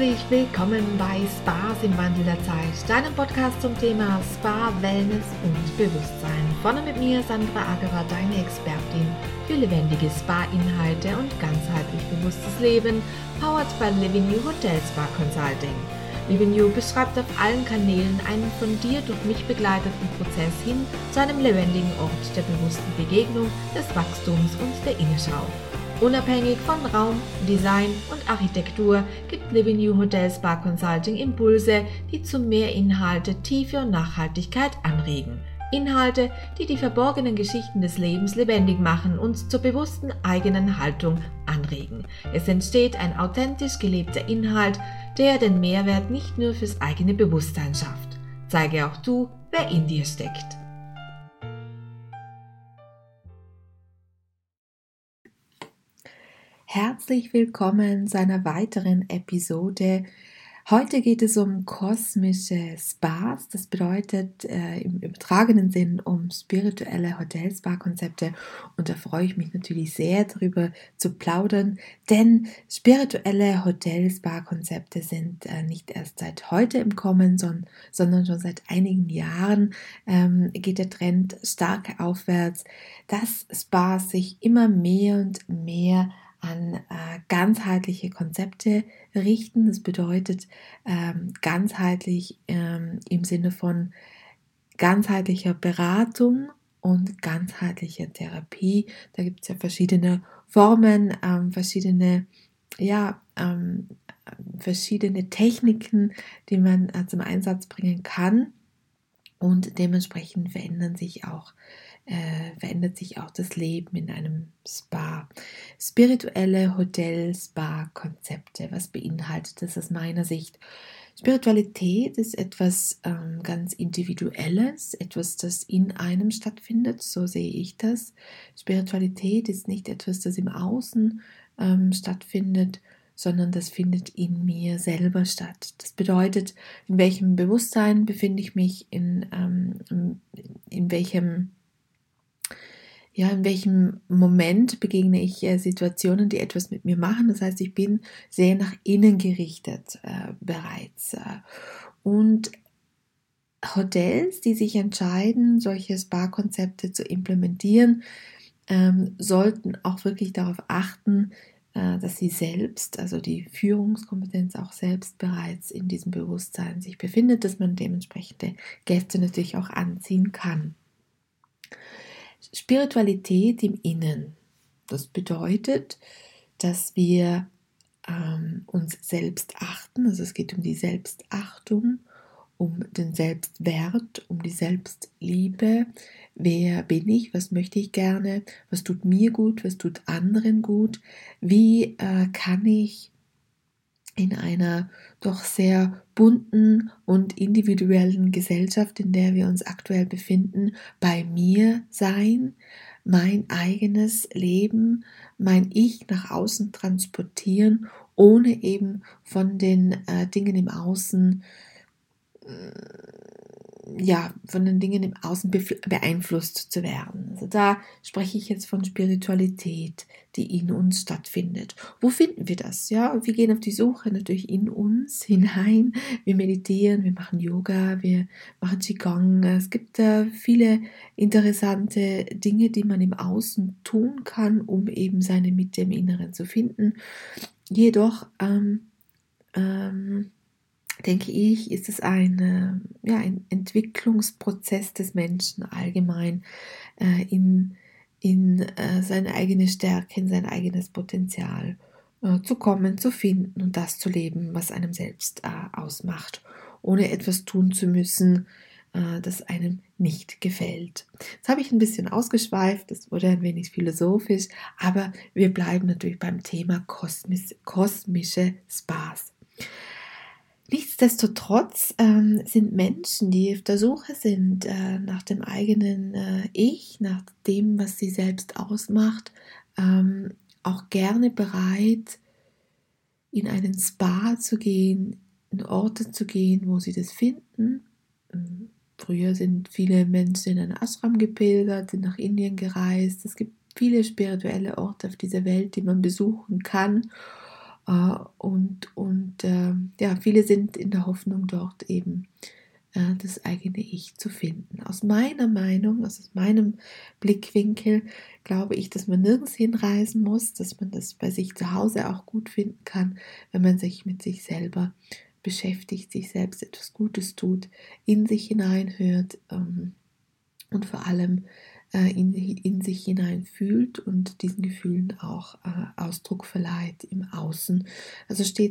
Herzlich willkommen bei Spas im Wandel der Zeit, deinem Podcast zum Thema Spa, Wellness und Bewusstsein. Vorne mit mir Sandra Agerer, deine Expertin für lebendige Spa-Inhalte und ganzheitlich bewusstes Leben, powered by Living You Hotel Spa Consulting. Living You beschreibt auf allen Kanälen einen von dir durch mich begleiteten Prozess hin zu einem lebendigen Ort der bewussten Begegnung, des Wachstums und der Innenschau. Unabhängig von Raum, Design und Architektur gibt Living New Hotel Spa Consulting Impulse, die zu mehr Inhalte, Tiefe und Nachhaltigkeit anregen. Inhalte, die die verborgenen Geschichten des Lebens lebendig machen und zur bewussten eigenen Haltung anregen. Es entsteht ein authentisch gelebter Inhalt, der den Mehrwert nicht nur fürs eigene Bewusstsein schafft. Zeige auch du, wer in dir steckt. Herzlich willkommen zu einer weiteren Episode. Heute geht es um kosmische Spas. Das bedeutet äh, im übertragenen Sinn um spirituelle Hotel-Spa-Konzepte. Und da freue ich mich natürlich sehr darüber zu plaudern, denn spirituelle Hotel-Spa-Konzepte sind äh, nicht erst seit heute im Kommen, sondern, sondern schon seit einigen Jahren ähm, geht der Trend stark aufwärts, dass Spas sich immer mehr und mehr an äh, ganzheitliche Konzepte richten. Das bedeutet ähm, ganzheitlich ähm, im Sinne von ganzheitlicher Beratung und ganzheitlicher Therapie. Da gibt es ja verschiedene Formen, ähm, verschiedene, ja, ähm, verschiedene Techniken, die man äh, zum Einsatz bringen kann. Und dementsprechend verändern sich auch äh, verändert sich auch das Leben in einem Spa. Spirituelle Hotel-Spa-Konzepte, was beinhaltet das aus meiner Sicht? Spiritualität ist etwas ähm, ganz Individuelles, etwas, das in einem stattfindet, so sehe ich das. Spiritualität ist nicht etwas, das im Außen ähm, stattfindet, sondern das findet in mir selber statt. Das bedeutet, in welchem Bewusstsein befinde ich mich, in, ähm, in welchem ja, in welchem Moment begegne ich äh, Situationen, die etwas mit mir machen. Das heißt, ich bin sehr nach innen gerichtet äh, bereits. Äh, und Hotels, die sich entscheiden, solche Spa-Konzepte zu implementieren, ähm, sollten auch wirklich darauf achten, äh, dass sie selbst, also die Führungskompetenz auch selbst bereits in diesem Bewusstsein sich befindet, dass man dementsprechende Gäste natürlich auch anziehen kann. Spiritualität im Innen. Das bedeutet, dass wir ähm, uns selbst achten, also es geht um die Selbstachtung, um den Selbstwert, um die Selbstliebe. Wer bin ich? Was möchte ich gerne? Was tut mir gut? Was tut anderen gut? Wie äh, kann ich in einer doch sehr bunten und individuellen Gesellschaft, in der wir uns aktuell befinden, bei mir sein, mein eigenes Leben, mein Ich nach außen transportieren, ohne eben von den äh, Dingen im Außen ja, von den Dingen im Außen beeinflusst zu werden. Also da spreche ich jetzt von Spiritualität, die in uns stattfindet. Wo finden wir das? Ja, wir gehen auf die Suche natürlich in uns hinein. Wir meditieren, wir machen Yoga, wir machen Qigong. Es gibt äh, viele interessante Dinge, die man im Außen tun kann, um eben seine Mitte im Inneren zu finden. Jedoch ähm, ähm, denke ich, ist es ein, ja, ein Entwicklungsprozess des Menschen allgemein äh, in, in äh, seine eigene Stärke, in sein eigenes Potenzial äh, zu kommen, zu finden und das zu leben, was einem selbst äh, ausmacht, ohne etwas tun zu müssen, äh, das einem nicht gefällt. Jetzt habe ich ein bisschen ausgeschweift, das wurde ein wenig philosophisch, aber wir bleiben natürlich beim Thema kosmis, kosmische Spas. Nichtsdestotrotz ähm, sind Menschen, die auf der Suche sind äh, nach dem eigenen äh, Ich, nach dem, was sie selbst ausmacht, ähm, auch gerne bereit, in einen Spa zu gehen, in Orte zu gehen, wo sie das finden. Ähm, früher sind viele Menschen in einen Ashram gepilgert, sind nach Indien gereist. Es gibt viele spirituelle Orte auf dieser Welt, die man besuchen kann und und äh, ja, viele sind in der Hoffnung, dort eben äh, das eigene Ich zu finden. Aus meiner Meinung, aus meinem Blickwinkel, glaube ich, dass man nirgends hinreisen muss, dass man das bei sich zu Hause auch gut finden kann, wenn man sich mit sich selber beschäftigt, sich selbst etwas Gutes tut, in sich hineinhört ähm, und vor allem äh, in, in sich hinein fühlt und diesen Gefühlen auch äh, Ausdruck verleiht im Außen. Also steht